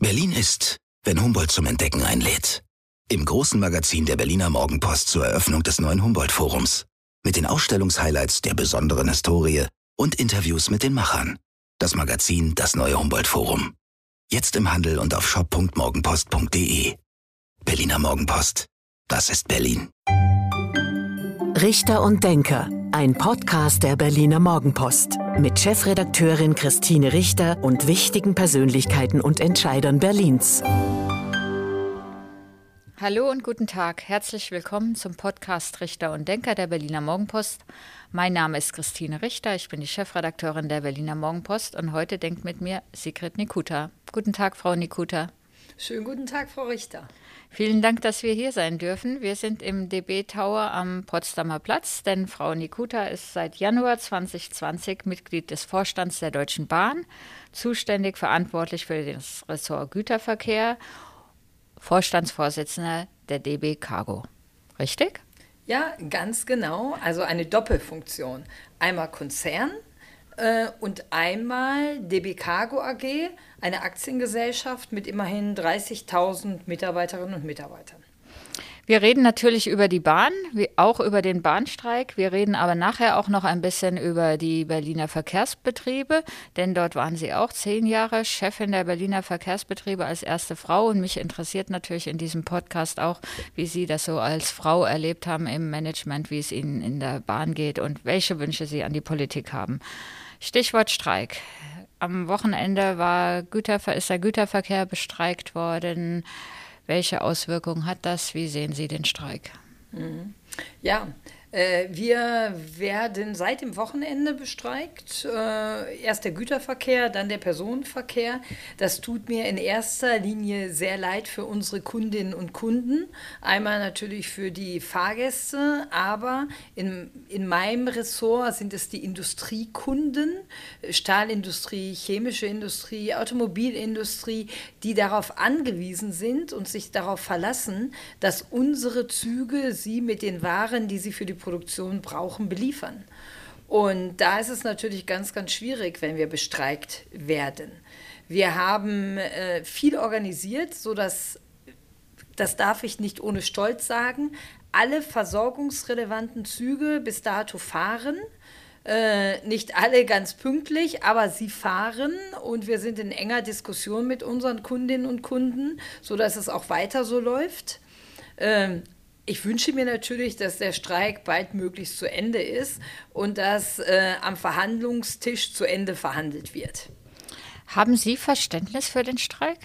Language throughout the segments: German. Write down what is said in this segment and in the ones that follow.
Berlin ist, wenn Humboldt zum Entdecken einlädt. Im großen Magazin der Berliner Morgenpost zur Eröffnung des neuen Humboldt-Forums. Mit den Ausstellungshighlights der besonderen Historie und Interviews mit den Machern. Das Magazin Das neue Humboldt-Forum. Jetzt im Handel und auf shop.morgenpost.de. Berliner Morgenpost. Das ist Berlin. Richter und Denker. Ein Podcast der Berliner Morgenpost. Mit Chefredakteurin Christine Richter und wichtigen Persönlichkeiten und Entscheidern Berlins. Hallo und guten Tag. Herzlich willkommen zum Podcast Richter und Denker der Berliner Morgenpost. Mein Name ist Christine Richter. Ich bin die Chefredakteurin der Berliner Morgenpost und heute denkt mit mir Sigrid Nikuta. Guten Tag, Frau Nikuta. Schönen guten Tag, Frau Richter. Vielen Dank, dass wir hier sein dürfen. Wir sind im DB Tower am Potsdamer Platz, denn Frau Nikuta ist seit Januar 2020 Mitglied des Vorstands der Deutschen Bahn, zuständig verantwortlich für das Ressort Güterverkehr, Vorstandsvorsitzender der DB Cargo. Richtig? Ja, ganz genau. Also eine Doppelfunktion. Einmal Konzern äh, und einmal DB Cargo AG, eine Aktiengesellschaft mit immerhin 30.000 Mitarbeiterinnen und Mitarbeitern. Wir reden natürlich über die Bahn, auch über den Bahnstreik. Wir reden aber nachher auch noch ein bisschen über die Berliner Verkehrsbetriebe, denn dort waren Sie auch zehn Jahre Chefin der Berliner Verkehrsbetriebe als erste Frau. Und mich interessiert natürlich in diesem Podcast auch, wie Sie das so als Frau erlebt haben im Management, wie es Ihnen in der Bahn geht und welche Wünsche Sie an die Politik haben. Stichwort Streik. Am Wochenende war Güter, ist der Güterverkehr bestreikt worden. Welche Auswirkungen hat das? Wie sehen Sie den Streik? Mhm. Ja, wir werden seit dem Wochenende bestreikt. Äh, erst der Güterverkehr, dann der Personenverkehr. Das tut mir in erster Linie sehr leid für unsere Kundinnen und Kunden. Einmal natürlich für die Fahrgäste, aber in, in meinem Ressort sind es die Industriekunden, Stahlindustrie, chemische Industrie, Automobilindustrie, die darauf angewiesen sind und sich darauf verlassen, dass unsere Züge sie mit den Waren, die sie für die Produktion brauchen, beliefern. Und da ist es natürlich ganz, ganz schwierig, wenn wir bestreikt werden. Wir haben äh, viel organisiert, sodass, das darf ich nicht ohne Stolz sagen, alle versorgungsrelevanten Züge bis dato fahren. Äh, nicht alle ganz pünktlich, aber sie fahren und wir sind in enger Diskussion mit unseren Kundinnen und Kunden, sodass es auch weiter so läuft. Ähm, ich wünsche mir natürlich, dass der Streik baldmöglichst zu Ende ist und dass äh, am Verhandlungstisch zu Ende verhandelt wird. Haben Sie Verständnis für den Streik?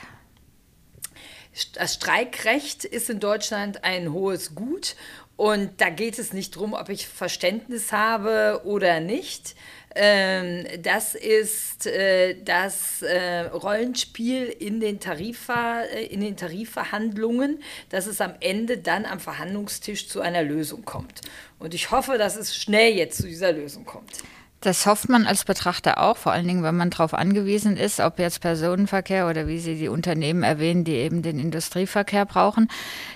Das Streikrecht ist in Deutschland ein hohes Gut und da geht es nicht darum, ob ich Verständnis habe oder nicht. Ähm, das ist äh, das äh, Rollenspiel in den, Tarifver äh, in den Tarifverhandlungen, dass es am Ende dann am Verhandlungstisch zu einer Lösung kommt. Und ich hoffe, dass es schnell jetzt zu dieser Lösung kommt. Das hofft man als Betrachter auch, vor allen Dingen, wenn man darauf angewiesen ist, ob jetzt Personenverkehr oder wie Sie die Unternehmen erwähnen, die eben den Industrieverkehr brauchen.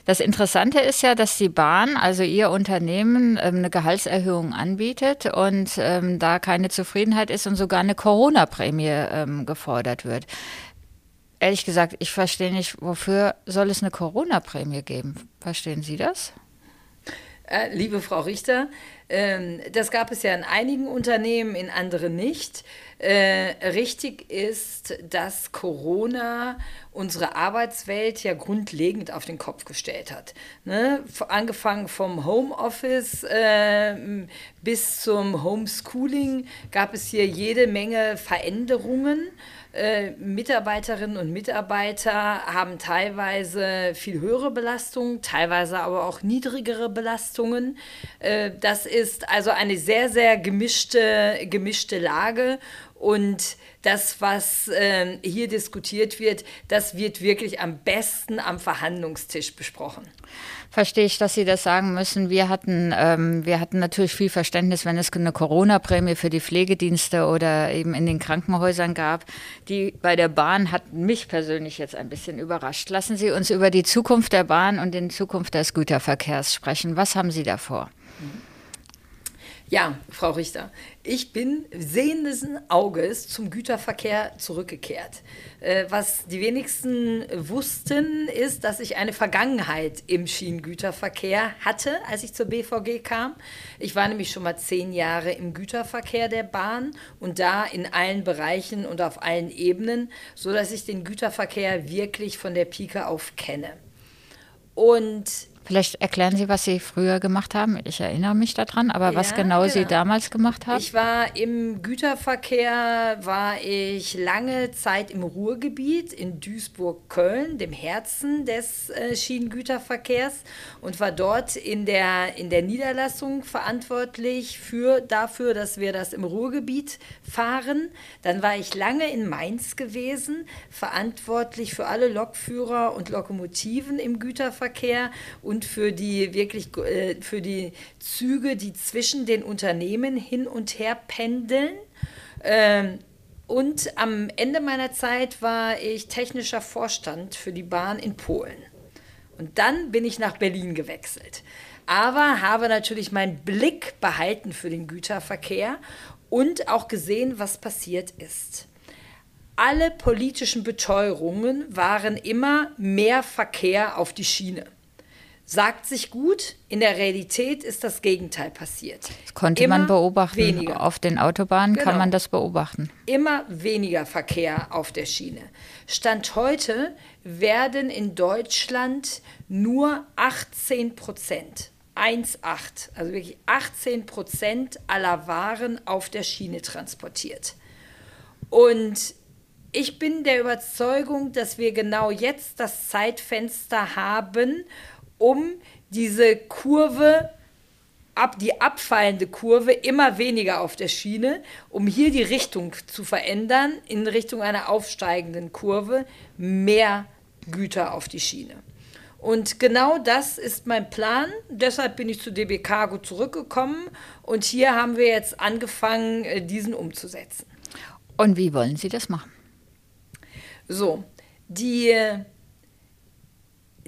Das Interessante ist ja, dass die Bahn, also Ihr Unternehmen, ähm, eine Gehaltserhöhung anbietet und ähm, da keine Zufriedenheit ist und sogar eine Corona-Prämie ähm, gefordert wird. Ehrlich gesagt, ich verstehe nicht, wofür soll es eine Corona-Prämie geben? Verstehen Sie das? Äh, liebe Frau Richter, ähm, das gab es ja in einigen Unternehmen, in anderen nicht. Äh, richtig ist, dass Corona unsere Arbeitswelt ja grundlegend auf den Kopf gestellt hat. Ne? Angefangen vom Homeoffice äh, bis zum Homeschooling gab es hier jede Menge Veränderungen. Äh, Mitarbeiterinnen und Mitarbeiter haben teilweise viel höhere Belastungen, teilweise aber auch niedrigere Belastungen. Äh, das ist also eine sehr, sehr gemischte, gemischte Lage. Und das, was äh, hier diskutiert wird, das wird wirklich am besten am Verhandlungstisch besprochen. Verstehe ich, dass Sie das sagen müssen. Wir hatten, ähm, wir hatten natürlich viel Verständnis, wenn es eine Corona-Prämie für die Pflegedienste oder eben in den Krankenhäusern gab. Die bei der Bahn hat mich persönlich jetzt ein bisschen überrascht. Lassen Sie uns über die Zukunft der Bahn und die Zukunft des Güterverkehrs sprechen. Was haben Sie davor? Ja, Frau Richter, ich bin sehendes Auges zum Güterverkehr zurückgekehrt. Äh, was die wenigsten wussten, ist, dass ich eine Vergangenheit im Schienengüterverkehr hatte, als ich zur BVG kam. Ich war nämlich schon mal zehn Jahre im Güterverkehr der Bahn und da in allen Bereichen und auf allen Ebenen, sodass ich den Güterverkehr wirklich von der Pike auf kenne. Und Vielleicht erklären Sie, was Sie früher gemacht haben. Ich erinnere mich daran, aber was genau, genau, Sie damals gemacht haben? Ich war im Güterverkehr, war ich lange Zeit im Ruhrgebiet in Duisburg-Köln, dem Herzen des äh, Schienengüterverkehrs und war dort in der, in der Niederlassung verantwortlich für, dafür, dass wir das im Ruhrgebiet fahren. Dann war ich lange in Mainz gewesen, verantwortlich für alle Lokführer und Lokomotiven im Güterverkehr und und für die wirklich äh, für die Züge, die zwischen den Unternehmen hin und her pendeln. Ähm, und am Ende meiner Zeit war ich technischer Vorstand für die Bahn in Polen. Und dann bin ich nach Berlin gewechselt. Aber habe natürlich meinen Blick behalten für den Güterverkehr und auch gesehen, was passiert ist. Alle politischen Beteuerungen waren immer mehr Verkehr auf die Schiene sagt sich gut, in der Realität ist das Gegenteil passiert. Das konnte Immer man beobachten. Weniger. Auf den Autobahnen genau. kann man das beobachten. Immer weniger Verkehr auf der Schiene. Stand heute werden in Deutschland nur 18 Prozent, 1,8, also wirklich 18 Prozent aller Waren auf der Schiene transportiert. Und ich bin der Überzeugung, dass wir genau jetzt das Zeitfenster haben, um diese Kurve ab die abfallende Kurve immer weniger auf der Schiene, um hier die Richtung zu verändern in Richtung einer aufsteigenden Kurve, mehr Güter auf die Schiene. Und genau das ist mein Plan. Deshalb bin ich zu DB Cargo zurückgekommen und hier haben wir jetzt angefangen, äh, diesen umzusetzen. Und wie wollen Sie das machen? So, die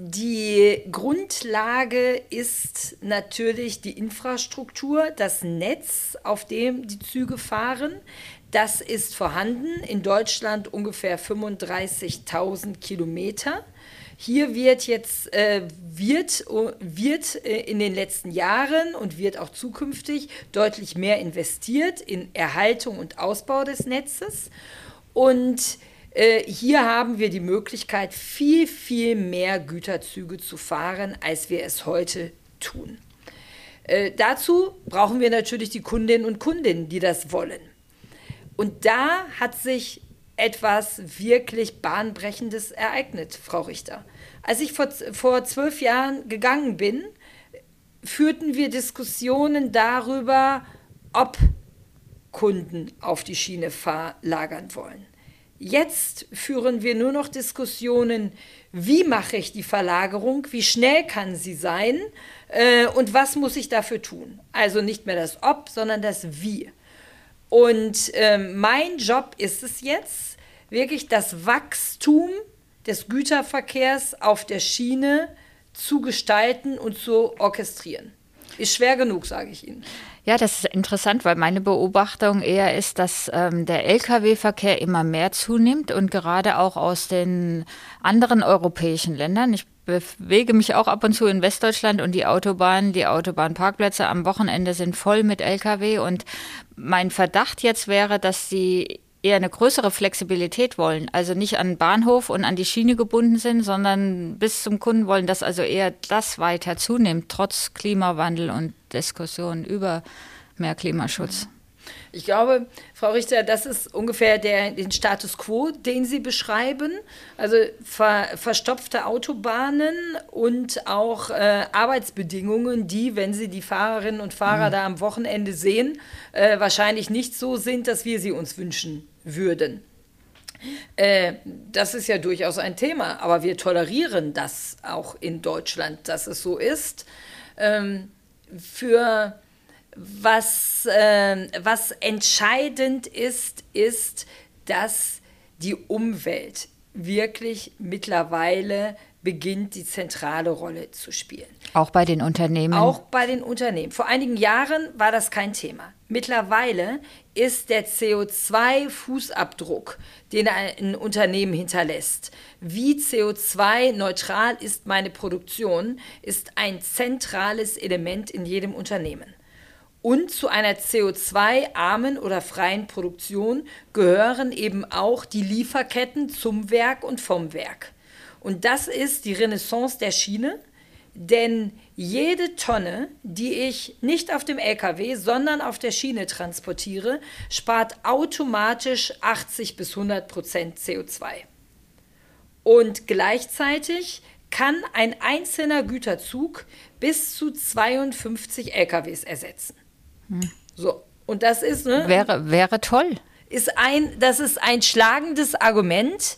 die Grundlage ist natürlich die Infrastruktur, das Netz, auf dem die Züge fahren. Das ist vorhanden. In Deutschland ungefähr 35.000 Kilometer. Hier wird jetzt äh, wird, wird äh, in den letzten Jahren und wird auch zukünftig deutlich mehr investiert in Erhaltung und Ausbau des Netzes. Und äh, hier haben wir die Möglichkeit, viel, viel mehr Güterzüge zu fahren, als wir es heute tun. Äh, dazu brauchen wir natürlich die Kundinnen und Kunden, die das wollen. Und da hat sich etwas wirklich Bahnbrechendes ereignet, Frau Richter. Als ich vor, vor zwölf Jahren gegangen bin, führten wir Diskussionen darüber, ob Kunden auf die Schiene verlagern wollen. Jetzt führen wir nur noch Diskussionen, wie mache ich die Verlagerung, wie schnell kann sie sein äh, und was muss ich dafür tun. Also nicht mehr das Ob, sondern das Wie. Und äh, mein Job ist es jetzt, wirklich das Wachstum des Güterverkehrs auf der Schiene zu gestalten und zu orchestrieren. Ist schwer genug, sage ich Ihnen. Ja, das ist interessant, weil meine Beobachtung eher ist, dass ähm, der Lkw-Verkehr immer mehr zunimmt und gerade auch aus den anderen europäischen Ländern. Ich bewege mich auch ab und zu in Westdeutschland und die Autobahnen, die Autobahnparkplätze am Wochenende sind voll mit Lkw und mein Verdacht jetzt wäre, dass sie eher eine größere Flexibilität wollen, also nicht an den Bahnhof und an die Schiene gebunden sind, sondern bis zum Kunden wollen, dass also eher das weiter zunimmt, trotz Klimawandel und Diskussionen über mehr Klimaschutz. Ich glaube, Frau Richter, das ist ungefähr der, den Status quo, den Sie beschreiben. Also ver, verstopfte Autobahnen und auch äh, Arbeitsbedingungen, die, wenn Sie die Fahrerinnen und Fahrer mhm. da am Wochenende sehen, äh, wahrscheinlich nicht so sind, dass wir sie uns wünschen würden. Äh, das ist ja durchaus ein Thema, aber wir tolerieren das auch in Deutschland, dass es so ist. Ähm, für was, äh, was entscheidend ist, ist, dass die Umwelt wirklich mittlerweile beginnt, die zentrale Rolle zu spielen. Auch bei den Unternehmen? Auch bei den Unternehmen. Vor einigen Jahren war das kein Thema. Mittlerweile ist der CO2-Fußabdruck, den ein Unternehmen hinterlässt, wie CO2-neutral ist meine Produktion, ist ein zentrales Element in jedem Unternehmen. Und zu einer CO2-armen oder freien Produktion gehören eben auch die Lieferketten zum Werk und vom Werk. Und das ist die Renaissance der Schiene, denn jede Tonne, die ich nicht auf dem LKW, sondern auf der Schiene transportiere, spart automatisch 80 bis 100 Prozent CO2. Und gleichzeitig kann ein einzelner Güterzug bis zu 52 LKWs ersetzen. Hm. So, und das ist. Ne, wäre, wäre toll. Ist ein, das ist ein schlagendes Argument.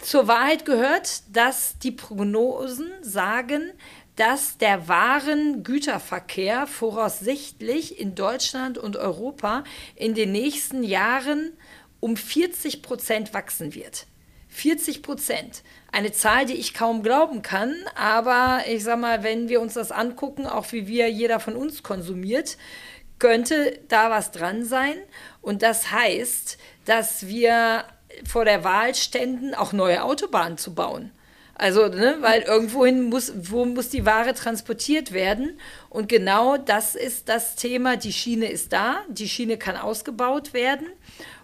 Zur Wahrheit gehört, dass die Prognosen sagen, dass der Waren-Güterverkehr voraussichtlich in Deutschland und Europa in den nächsten Jahren um 40 Prozent wachsen wird. 40 Prozent. Eine Zahl, die ich kaum glauben kann, aber ich sag mal, wenn wir uns das angucken, auch wie wir jeder von uns konsumiert, könnte da was dran sein. Und das heißt, dass wir vor der Wahl ständen, auch neue Autobahnen zu bauen. Also, ne, weil irgendwohin muss, wo muss die Ware transportiert werden? Und genau das ist das Thema. Die Schiene ist da, die Schiene kann ausgebaut werden.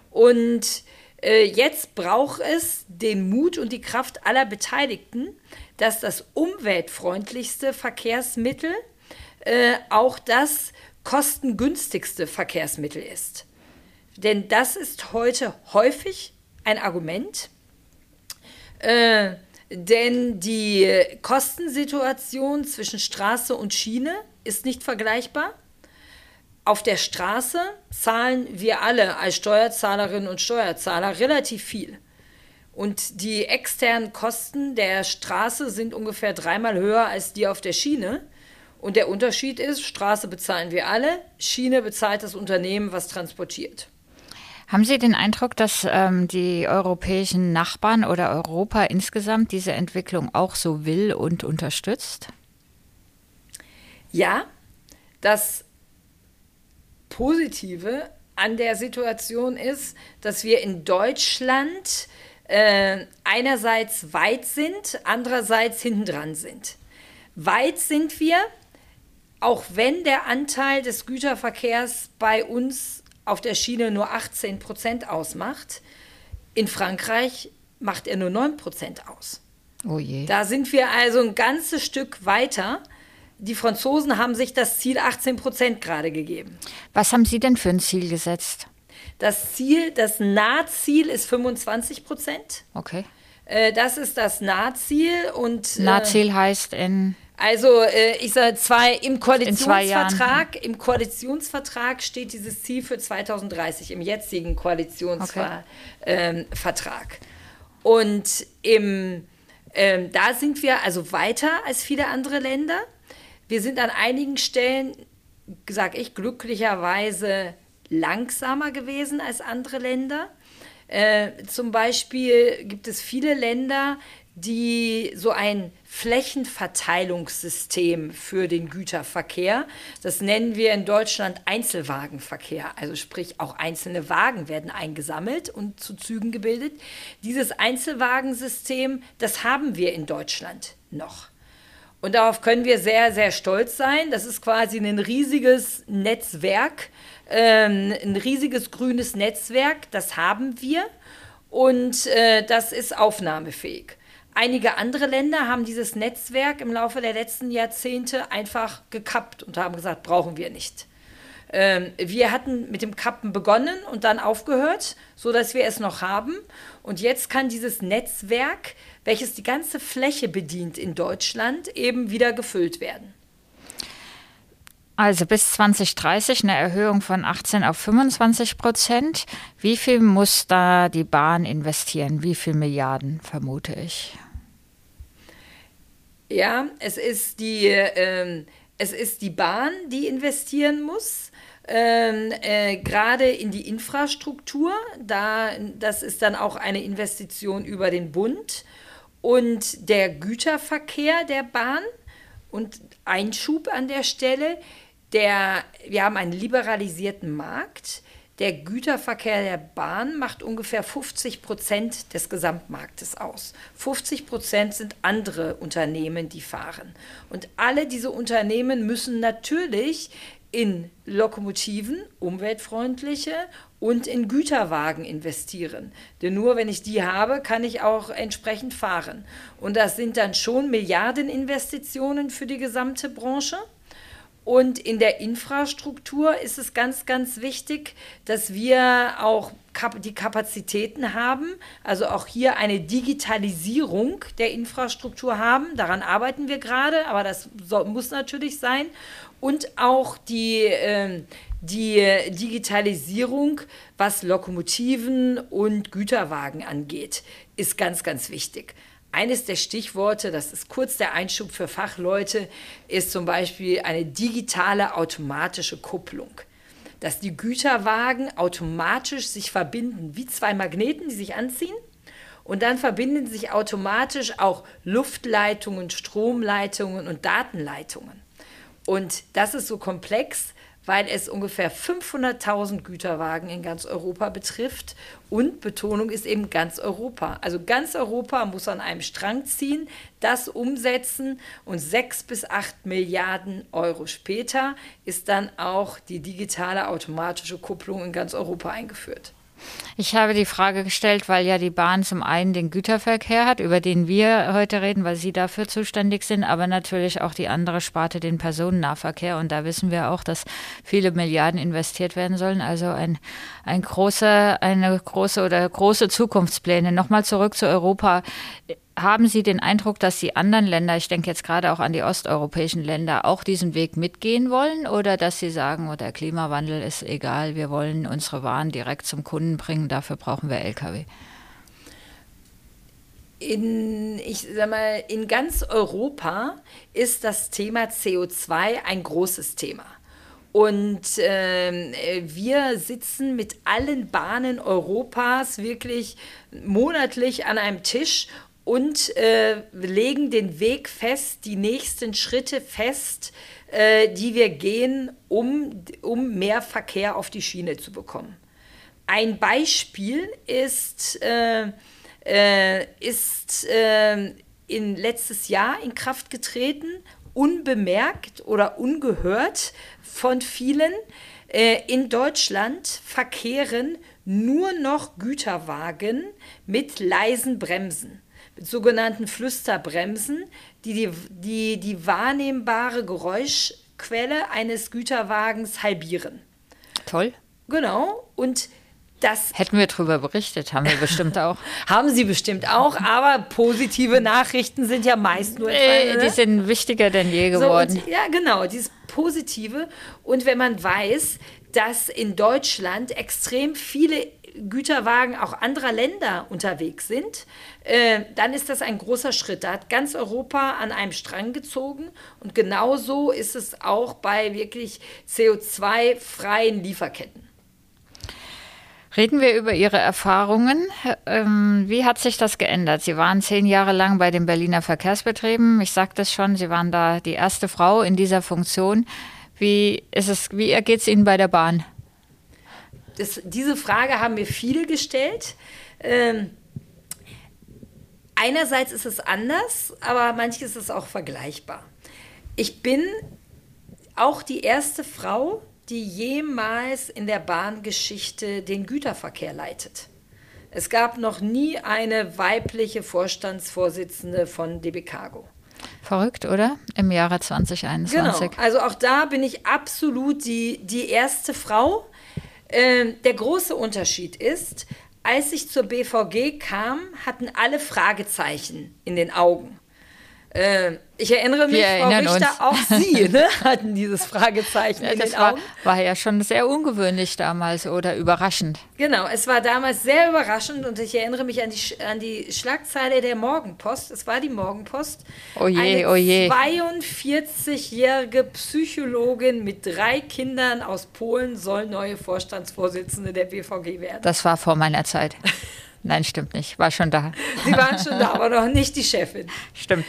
Und jetzt braucht es den Mut und die Kraft aller Beteiligten, dass das umweltfreundlichste Verkehrsmittel äh, auch das kostengünstigste Verkehrsmittel ist. Denn das ist heute häufig ein Argument, äh, denn die Kostensituation zwischen Straße und Schiene ist nicht vergleichbar. Auf der Straße zahlen wir alle als Steuerzahlerinnen und Steuerzahler relativ viel. Und die externen Kosten der Straße sind ungefähr dreimal höher als die auf der Schiene. Und der Unterschied ist, Straße bezahlen wir alle, Schiene bezahlt das Unternehmen, was transportiert. Haben Sie den Eindruck, dass ähm, die europäischen Nachbarn oder Europa insgesamt diese Entwicklung auch so will und unterstützt? Ja, das Positive an der Situation ist, dass wir in Deutschland äh, einerseits weit sind, andererseits hintendran sind. Weit sind wir, auch wenn der Anteil des Güterverkehrs bei uns auf der Schiene nur 18 Prozent ausmacht. In Frankreich macht er nur 9 Prozent aus. Oh je. Da sind wir also ein ganzes Stück weiter. Die Franzosen haben sich das Ziel 18 Prozent gerade gegeben. Was haben Sie denn für ein Ziel gesetzt? Das Ziel, das Nahziel ist 25 Prozent. Okay. Äh, das ist das Nahziel und. Äh, Nahziel heißt in. Also äh, ich sage zwei im Koalitionsvertrag, im Koalitionsvertrag steht dieses Ziel für 2030 im jetzigen Koalitionsvertrag. Okay. Ähm, Und im ähm, da sind wir also weiter als viele andere Länder. Wir sind an einigen Stellen, sage ich, glücklicherweise langsamer gewesen als andere Länder. Äh, zum Beispiel gibt es viele Länder, die so ein Flächenverteilungssystem für den Güterverkehr. Das nennen wir in Deutschland Einzelwagenverkehr. Also sprich, auch einzelne Wagen werden eingesammelt und zu Zügen gebildet. Dieses Einzelwagensystem, das haben wir in Deutschland noch. Und darauf können wir sehr, sehr stolz sein. Das ist quasi ein riesiges Netzwerk, ähm, ein riesiges grünes Netzwerk. Das haben wir und äh, das ist aufnahmefähig. Einige andere Länder haben dieses Netzwerk im Laufe der letzten Jahrzehnte einfach gekappt und haben gesagt, brauchen wir nicht. Ähm, wir hatten mit dem Kappen begonnen und dann aufgehört, sodass wir es noch haben. Und jetzt kann dieses Netzwerk, welches die ganze Fläche bedient in Deutschland, eben wieder gefüllt werden. Also bis 2030 eine Erhöhung von 18 auf 25 Prozent. Wie viel muss da die Bahn investieren? Wie viel Milliarden, vermute ich? Ja, es ist die, ähm, es ist die Bahn, die investieren muss. Ähm, äh, gerade in die Infrastruktur. Da, das ist dann auch eine Investition über den Bund. Und der Güterverkehr der Bahn und Einschub an der Stelle, der, wir haben einen liberalisierten Markt. Der Güterverkehr der Bahn macht ungefähr 50 Prozent des Gesamtmarktes aus. 50 Prozent sind andere Unternehmen, die fahren. Und alle diese Unternehmen müssen natürlich in Lokomotiven, umweltfreundliche und in Güterwagen investieren. Denn nur wenn ich die habe, kann ich auch entsprechend fahren. Und das sind dann schon Milliardeninvestitionen für die gesamte Branche. Und in der Infrastruktur ist es ganz, ganz wichtig, dass wir auch die Kapazitäten haben, also auch hier eine Digitalisierung der Infrastruktur haben. Daran arbeiten wir gerade, aber das muss natürlich sein. Und auch die, äh, die Digitalisierung, was Lokomotiven und Güterwagen angeht, ist ganz, ganz wichtig. Eines der Stichworte, das ist kurz der Einschub für Fachleute, ist zum Beispiel eine digitale automatische Kupplung. Dass die Güterwagen automatisch sich verbinden wie zwei Magneten, die sich anziehen. Und dann verbinden sich automatisch auch Luftleitungen, Stromleitungen und Datenleitungen. Und das ist so komplex, weil es ungefähr 500.000 Güterwagen in ganz Europa betrifft. Und Betonung ist eben ganz Europa. Also ganz Europa muss an einem Strang ziehen, das umsetzen und sechs bis acht Milliarden Euro später ist dann auch die digitale automatische Kupplung in ganz Europa eingeführt. Ich habe die Frage gestellt, weil ja die Bahn zum einen den Güterverkehr hat, über den wir heute reden, weil Sie dafür zuständig sind, aber natürlich auch die andere Sparte, den Personennahverkehr. Und da wissen wir auch, dass viele Milliarden investiert werden sollen. Also ein, ein großer, eine große oder große Zukunftspläne. Nochmal zurück zu Europa. Haben Sie den Eindruck, dass die anderen Länder, ich denke jetzt gerade auch an die osteuropäischen Länder, auch diesen Weg mitgehen wollen oder dass sie sagen, oh, der Klimawandel ist egal, wir wollen unsere Waren direkt zum Kunden bringen, dafür brauchen wir Lkw? In, ich sag mal, in ganz Europa ist das Thema CO2 ein großes Thema. Und äh, wir sitzen mit allen Bahnen Europas wirklich monatlich an einem Tisch und äh, legen den Weg fest, die nächsten Schritte fest, äh, die wir gehen, um, um mehr Verkehr auf die Schiene zu bekommen. Ein Beispiel ist, äh, äh ist äh, in letztes Jahr in Kraft getreten, unbemerkt oder ungehört von vielen. Äh, in Deutschland verkehren nur noch Güterwagen mit leisen Bremsen sogenannten Flüsterbremsen, die die, die, die wahrnehmbare Geräuschquelle eines Güterwagens halbieren. Toll. Genau. Und das Hätten wir darüber berichtet, haben wir bestimmt auch. haben Sie bestimmt auch, aber positive Nachrichten sind ja meist nur. Äh, etwa, ne? Die sind wichtiger denn je geworden. So, und, ja, genau, dieses Positive. Und wenn man weiß, dass in Deutschland extrem viele Güterwagen auch anderer Länder unterwegs sind, äh, dann ist das ein großer Schritt. Da hat ganz Europa an einem Strang gezogen und genauso ist es auch bei wirklich CO2-freien Lieferketten. Reden wir über Ihre Erfahrungen. Ähm, wie hat sich das geändert? Sie waren zehn Jahre lang bei den Berliner Verkehrsbetrieben. Ich sagte es schon, Sie waren da die erste Frau in dieser Funktion. Wie, ist es, wie ergeht es Ihnen bei der Bahn? Das, diese Frage haben mir viele gestellt. Ähm, einerseits ist es anders, aber manches ist auch vergleichbar. Ich bin auch die erste Frau, die jemals in der Bahngeschichte den Güterverkehr leitet. Es gab noch nie eine weibliche Vorstandsvorsitzende von DB Cargo. Verrückt, oder? Im Jahre 2021. Genau, also auch da bin ich absolut die, die erste Frau. Ähm, der große Unterschied ist, als ich zur BVG kam, hatten alle Fragezeichen in den Augen. Äh, ich erinnere mich, Frau Richter, uns. auch Sie ne, hatten dieses Fragezeichen ja, in das den war, Augen. war ja schon sehr ungewöhnlich damals oder überraschend. Genau, es war damals sehr überraschend und ich erinnere mich an die, an die Schlagzeile der Morgenpost. Es war die Morgenpost. Oh je, Eine oh je. 42-jährige Psychologin mit drei Kindern aus Polen soll neue Vorstandsvorsitzende der BVG werden. Das war vor meiner Zeit. Nein, stimmt nicht. War schon da. Sie waren schon da, aber noch nicht die Chefin. Stimmt.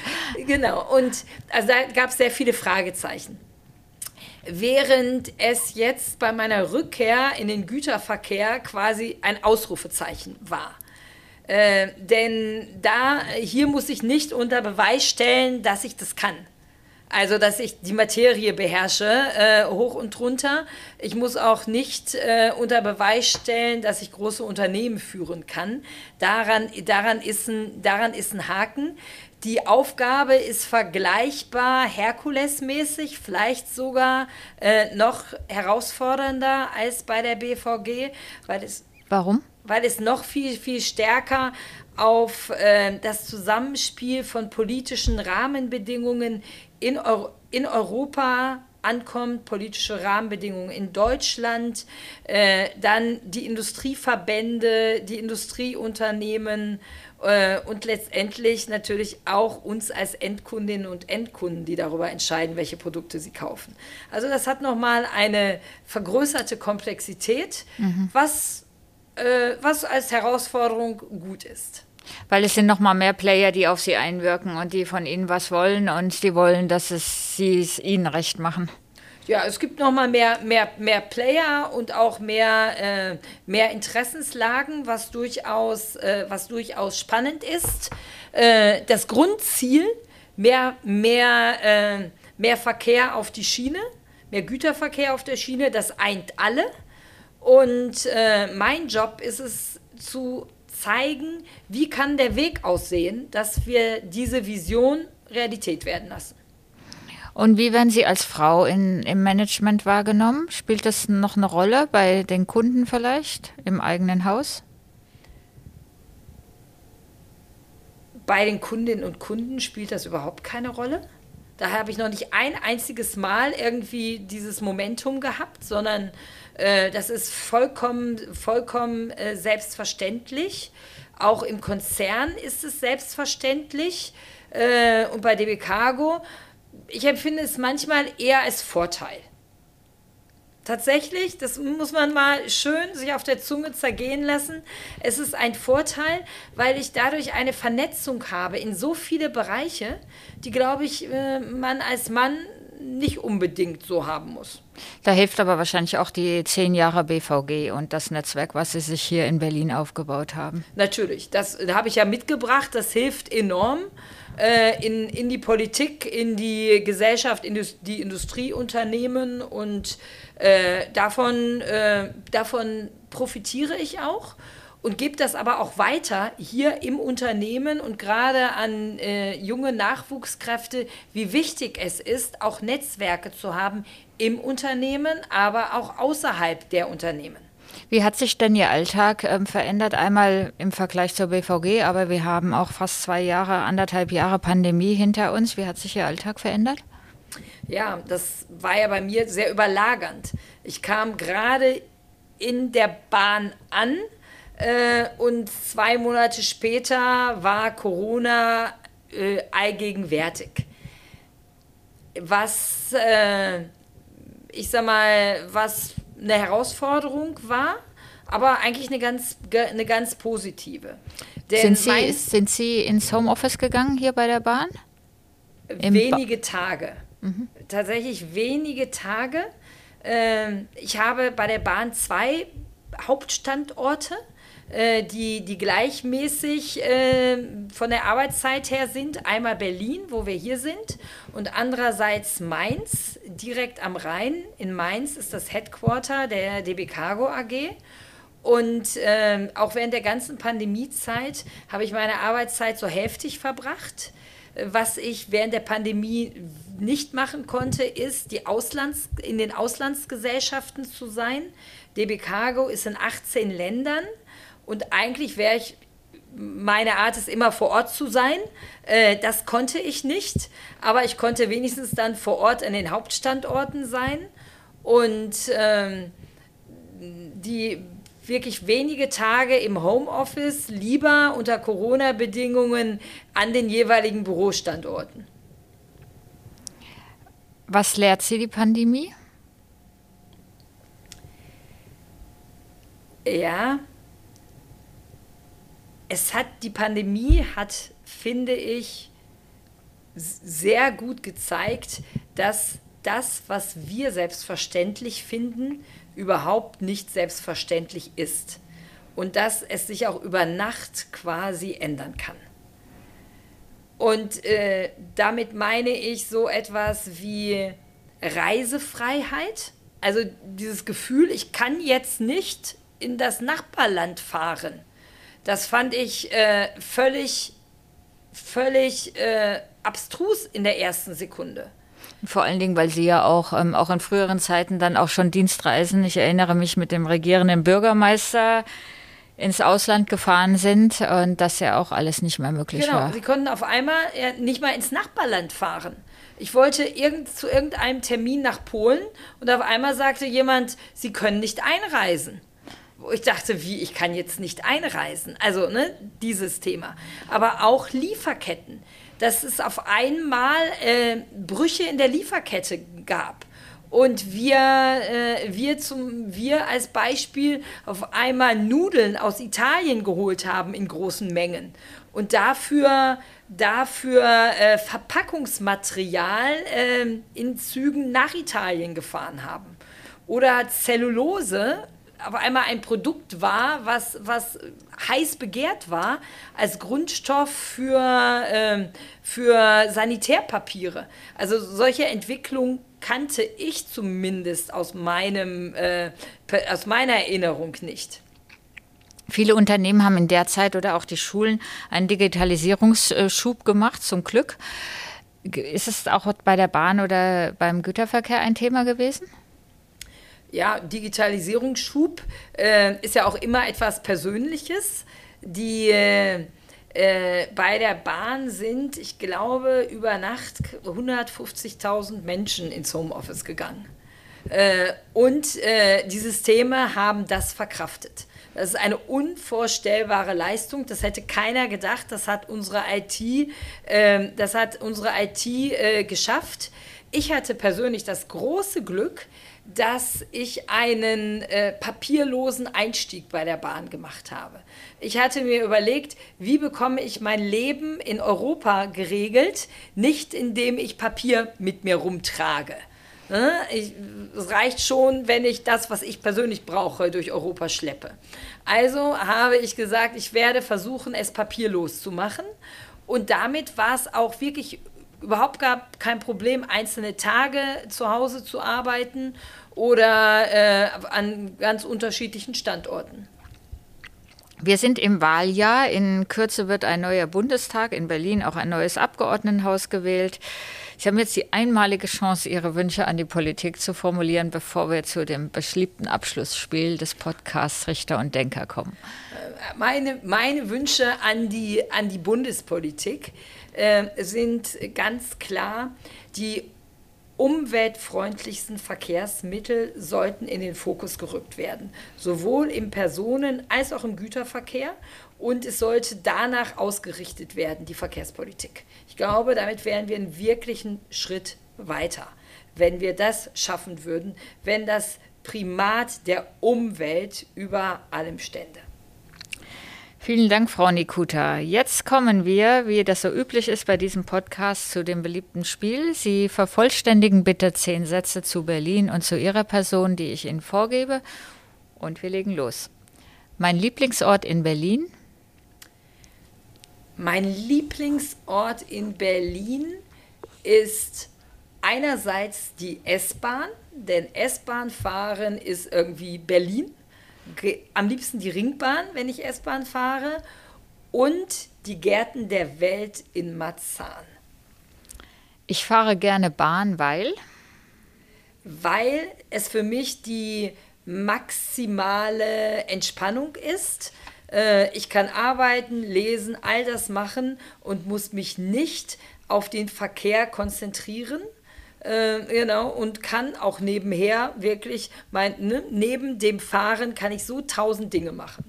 Genau. Und also da gab es sehr viele Fragezeichen. Während es jetzt bei meiner Rückkehr in den Güterverkehr quasi ein Ausrufezeichen war. Äh, denn da, hier muss ich nicht unter Beweis stellen, dass ich das kann. Also, dass ich die Materie beherrsche, äh, hoch und runter. Ich muss auch nicht äh, unter Beweis stellen, dass ich große Unternehmen führen kann. Daran, daran, ist ein, daran ist ein Haken. Die Aufgabe ist vergleichbar Herkulesmäßig, vielleicht sogar äh, noch herausfordernder als bei der BVG, weil es Warum? Weil es noch viel, viel stärker auf äh, das Zusammenspiel von politischen Rahmenbedingungen in, Euro in Europa ankommt, politische Rahmenbedingungen in Deutschland, äh, dann die Industrieverbände, die Industrieunternehmen äh, und letztendlich natürlich auch uns als Endkundinnen und Endkunden, die darüber entscheiden, welche Produkte sie kaufen. Also das hat nochmal eine vergrößerte Komplexität, mhm. was, äh, was als Herausforderung gut ist. Weil es sind noch mal mehr Player, die auf sie einwirken und die von ihnen was wollen und die wollen, dass es sie es ihnen recht machen. Ja, es gibt noch mal mehr, mehr, mehr Player und auch mehr, äh, mehr Interessenslagen, was durchaus, äh, was durchaus spannend ist. Äh, das Grundziel, mehr, mehr, äh, mehr Verkehr auf die Schiene, mehr Güterverkehr auf der Schiene, das eint alle. Und äh, mein Job ist es zu zeigen, wie kann der Weg aussehen, dass wir diese Vision Realität werden lassen. Und wie werden Sie als Frau in, im Management wahrgenommen? Spielt das noch eine Rolle bei den Kunden vielleicht im eigenen Haus? Bei den Kundinnen und Kunden spielt das überhaupt keine Rolle. Da habe ich noch nicht ein einziges Mal irgendwie dieses Momentum gehabt, sondern äh, das ist vollkommen, vollkommen äh, selbstverständlich. Auch im Konzern ist es selbstverständlich. Äh, und bei DB Cargo, ich empfinde es manchmal eher als Vorteil. Tatsächlich, das muss man mal schön sich auf der Zunge zergehen lassen. Es ist ein Vorteil, weil ich dadurch eine Vernetzung habe in so viele Bereiche, die, glaube ich, man als Mann nicht unbedingt so haben muss. Da hilft aber wahrscheinlich auch die zehn Jahre BVG und das Netzwerk, was Sie sich hier in Berlin aufgebaut haben. Natürlich, das habe ich ja mitgebracht, das hilft enorm äh, in, in die Politik, in die Gesellschaft, in die Industrieunternehmen und äh, davon, äh, davon profitiere ich auch und gebe das aber auch weiter hier im Unternehmen und gerade an äh, junge Nachwuchskräfte, wie wichtig es ist, auch Netzwerke zu haben im Unternehmen, aber auch außerhalb der Unternehmen. Wie hat sich denn Ihr Alltag ähm, verändert? Einmal im Vergleich zur BVG, aber wir haben auch fast zwei Jahre, anderthalb Jahre Pandemie hinter uns. Wie hat sich Ihr Alltag verändert? Ja, das war ja bei mir sehr überlagernd. Ich kam gerade in der Bahn an äh, und zwei Monate später war Corona äh, allgegenwärtig. Was, äh, ich sag mal, was eine Herausforderung war, aber eigentlich eine ganz, eine ganz positive. Sind Sie, sind Sie ins Homeoffice gegangen hier bei der Bahn? wenige ba Tage. Mhm. Tatsächlich wenige Tage. Ähm, ich habe bei der Bahn zwei Hauptstandorte. Äh, die, die gleichmäßig äh, von der Arbeitszeit her sind. Einmal Berlin, wo wir hier sind, und andererseits Mainz, direkt am Rhein. In Mainz ist das Headquarter der DB Cargo AG. Und äh, auch während der ganzen Pandemiezeit habe ich meine Arbeitszeit so heftig verbracht. Was ich während der Pandemie nicht machen konnte, ist, die Auslands, in den Auslandsgesellschaften zu sein. DB Cargo ist in 18 Ländern und eigentlich wäre ich meine Art ist immer vor Ort zu sein. Äh, das konnte ich nicht, aber ich konnte wenigstens dann vor Ort an den Hauptstandorten sein und ähm, die wirklich wenige Tage im Homeoffice, lieber unter Corona-Bedingungen an den jeweiligen Bürostandorten. Was lehrt Sie die Pandemie? Ja, es hat, die Pandemie hat, finde ich, sehr gut gezeigt, dass das, was wir selbstverständlich finden, überhaupt nicht selbstverständlich ist. Und dass es sich auch über Nacht quasi ändern kann. Und äh, damit meine ich so etwas wie Reisefreiheit. Also dieses Gefühl, ich kann jetzt nicht in das Nachbarland fahren. Das fand ich äh, völlig, völlig äh, abstrus in der ersten Sekunde. Vor allen Dingen, weil Sie ja auch, ähm, auch in früheren Zeiten dann auch schon Dienstreisen, ich erinnere mich mit dem regierenden Bürgermeister ins Ausland gefahren sind und das ja auch alles nicht mehr möglich genau, war. Genau, Sie konnten auf einmal nicht mal ins Nachbarland fahren. Ich wollte irgend, zu irgendeinem Termin nach Polen und auf einmal sagte jemand, Sie können nicht einreisen wo ich dachte, wie, ich kann jetzt nicht einreisen. Also, ne, dieses Thema. Aber auch Lieferketten, dass es auf einmal äh, Brüche in der Lieferkette gab. Und wir, äh, wir, zum, wir als Beispiel auf einmal Nudeln aus Italien geholt haben in großen Mengen. Und dafür, dafür äh, Verpackungsmaterial äh, in Zügen nach Italien gefahren haben. Oder Zellulose auf einmal ein Produkt war, was, was heiß begehrt war als Grundstoff für, äh, für Sanitärpapiere. Also solche Entwicklungen kannte ich zumindest aus, meinem, äh, aus meiner Erinnerung nicht. Viele Unternehmen haben in der Zeit oder auch die Schulen einen Digitalisierungsschub gemacht, zum Glück. Ist es auch bei der Bahn oder beim Güterverkehr ein Thema gewesen? Ja, Digitalisierungsschub äh, ist ja auch immer etwas Persönliches. Die äh, äh bei der Bahn sind, ich glaube, über Nacht 150.000 Menschen ins Homeoffice gegangen. Äh, und äh, die Systeme haben das verkraftet. Das ist eine unvorstellbare Leistung. Das hätte keiner gedacht. Das hat unsere IT, ähm, das hat unsere IT äh, geschafft. Ich hatte persönlich das große Glück, dass ich einen äh, papierlosen Einstieg bei der Bahn gemacht habe. Ich hatte mir überlegt, wie bekomme ich mein Leben in Europa geregelt, nicht indem ich Papier mit mir rumtrage. Ne? Ich, es reicht schon, wenn ich das, was ich persönlich brauche, durch Europa schleppe. Also habe ich gesagt, ich werde versuchen, es papierlos zu machen. Und damit war es auch wirklich überhaupt gab kein Problem, einzelne Tage zu Hause zu arbeiten oder äh, an ganz unterschiedlichen Standorten. Wir sind im Wahljahr. In Kürze wird ein neuer Bundestag in Berlin, auch ein neues Abgeordnetenhaus gewählt. Sie haben jetzt die einmalige Chance, Ihre Wünsche an die Politik zu formulieren, bevor wir zu dem beschliebten Abschlussspiel des Podcasts Richter und Denker kommen. Äh, meine, meine Wünsche an die, an die Bundespolitik äh, sind ganz klar, die umweltfreundlichsten Verkehrsmittel sollten in den Fokus gerückt werden, sowohl im Personen- als auch im Güterverkehr. Und es sollte danach ausgerichtet werden, die Verkehrspolitik. Ich glaube, damit wären wir einen wirklichen Schritt weiter, wenn wir das schaffen würden, wenn das Primat der Umwelt über allem stände. Vielen Dank, Frau Nikuta. Jetzt kommen wir, wie das so üblich ist bei diesem Podcast, zu dem beliebten Spiel. Sie vervollständigen bitte zehn Sätze zu Berlin und zu Ihrer Person, die ich Ihnen vorgebe. Und wir legen los. Mein Lieblingsort in Berlin? Mein Lieblingsort in Berlin ist einerseits die S-Bahn, denn S-Bahn fahren ist irgendwie Berlin am liebsten die Ringbahn, wenn ich S-Bahn fahre, und die Gärten der Welt in Marzahn. Ich fahre gerne Bahn, weil? Weil es für mich die maximale Entspannung ist, Äh, ich kann arbeiten, lesen, all das machen und muss mich nicht auf den Verkehr konzentrieren. Äh, genau, und kann auch nebenher wirklich, mein, ne, neben dem Fahren kann ich so tausend Dinge machen.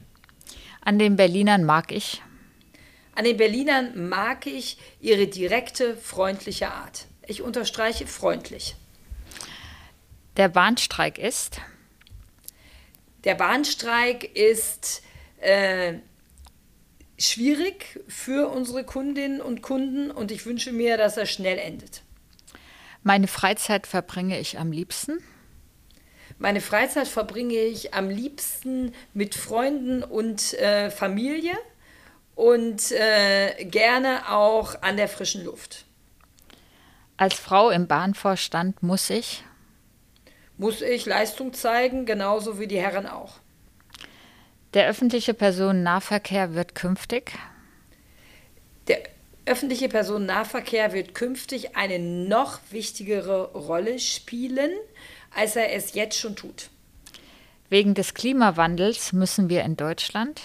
An den Berlinern mag ich. An den Berlinern mag ich ihre direkte, freundliche Art. Ich unterstreiche freundlich. Der Bahnstreik ist? Der Bahnstreik ist äh, schwierig für unsere Kundinnen und Kunden und ich wünsche mir, dass er schnell endet. Meine Freizeit verbringe ich am liebsten? Meine Freizeit verbringe ich am liebsten mit Freunden und äh, Familie und äh, gerne auch an der frischen Luft. Als Frau im Bahnvorstand muss ich? Muss ich Leistung zeigen, genauso wie die Herren auch. Der öffentliche Personennahverkehr wird künftig? Öffentliche Personennahverkehr wird künftig eine noch wichtigere Rolle spielen, als er es jetzt schon tut. Wegen des Klimawandels müssen wir in Deutschland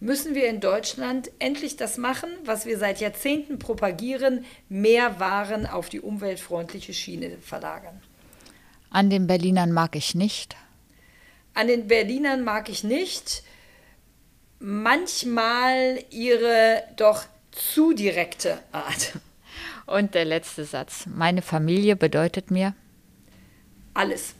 müssen wir in Deutschland endlich das machen, was wir seit Jahrzehnten propagieren, mehr Waren auf die umweltfreundliche Schiene verlagern. An den Berlinern mag ich nicht. An den Berlinern mag ich nicht manchmal ihre doch zu direkte Art. Und der letzte Satz. Meine Familie bedeutet mir alles.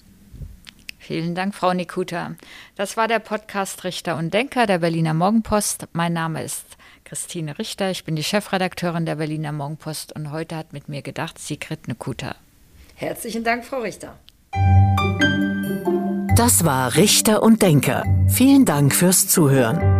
Vielen Dank, Frau Nikuta. Das war der Podcast Richter und Denker der Berliner Morgenpost. Mein Name ist Christine Richter. Ich bin die Chefredakteurin der Berliner Morgenpost und heute hat mit mir gedacht Sigrid Nikuta. Herzlichen Dank, Frau Richter. Das war Richter und Denker. Vielen Dank fürs Zuhören.